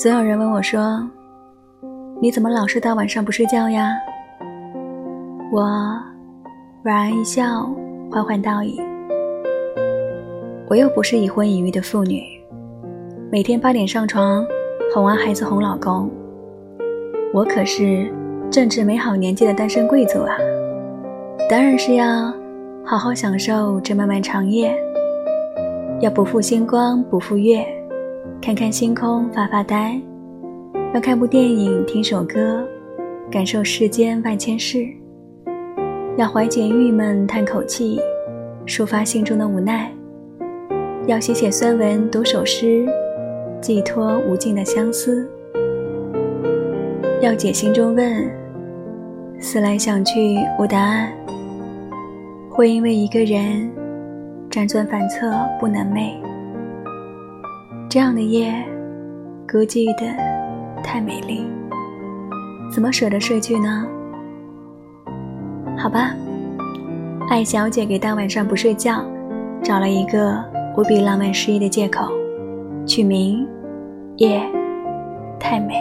总有人问我说：“你怎么老是到晚上不睡觉呀？”我莞尔一笑，缓缓道矣：“我又不是已婚已育的妇女，每天八点上床，哄完孩子哄老公。我可是正值美好年纪的单身贵族啊，当然是要好好享受这漫漫长夜，要不负星光不负月。”看看星空，发发呆；要看部电影，听首歌，感受世间万千事；要怀解郁闷，叹口气，抒发心中的无奈；要写写酸文，读首诗，寄托无尽的相思；要解心中问，思来想去无答案；会因为一个人辗转反侧不能寐。这样的夜，孤寂的太美丽，怎么舍得睡去呢？好吧，艾小姐给大晚上不睡觉找了一个无比浪漫诗意的借口，取名《夜太美》。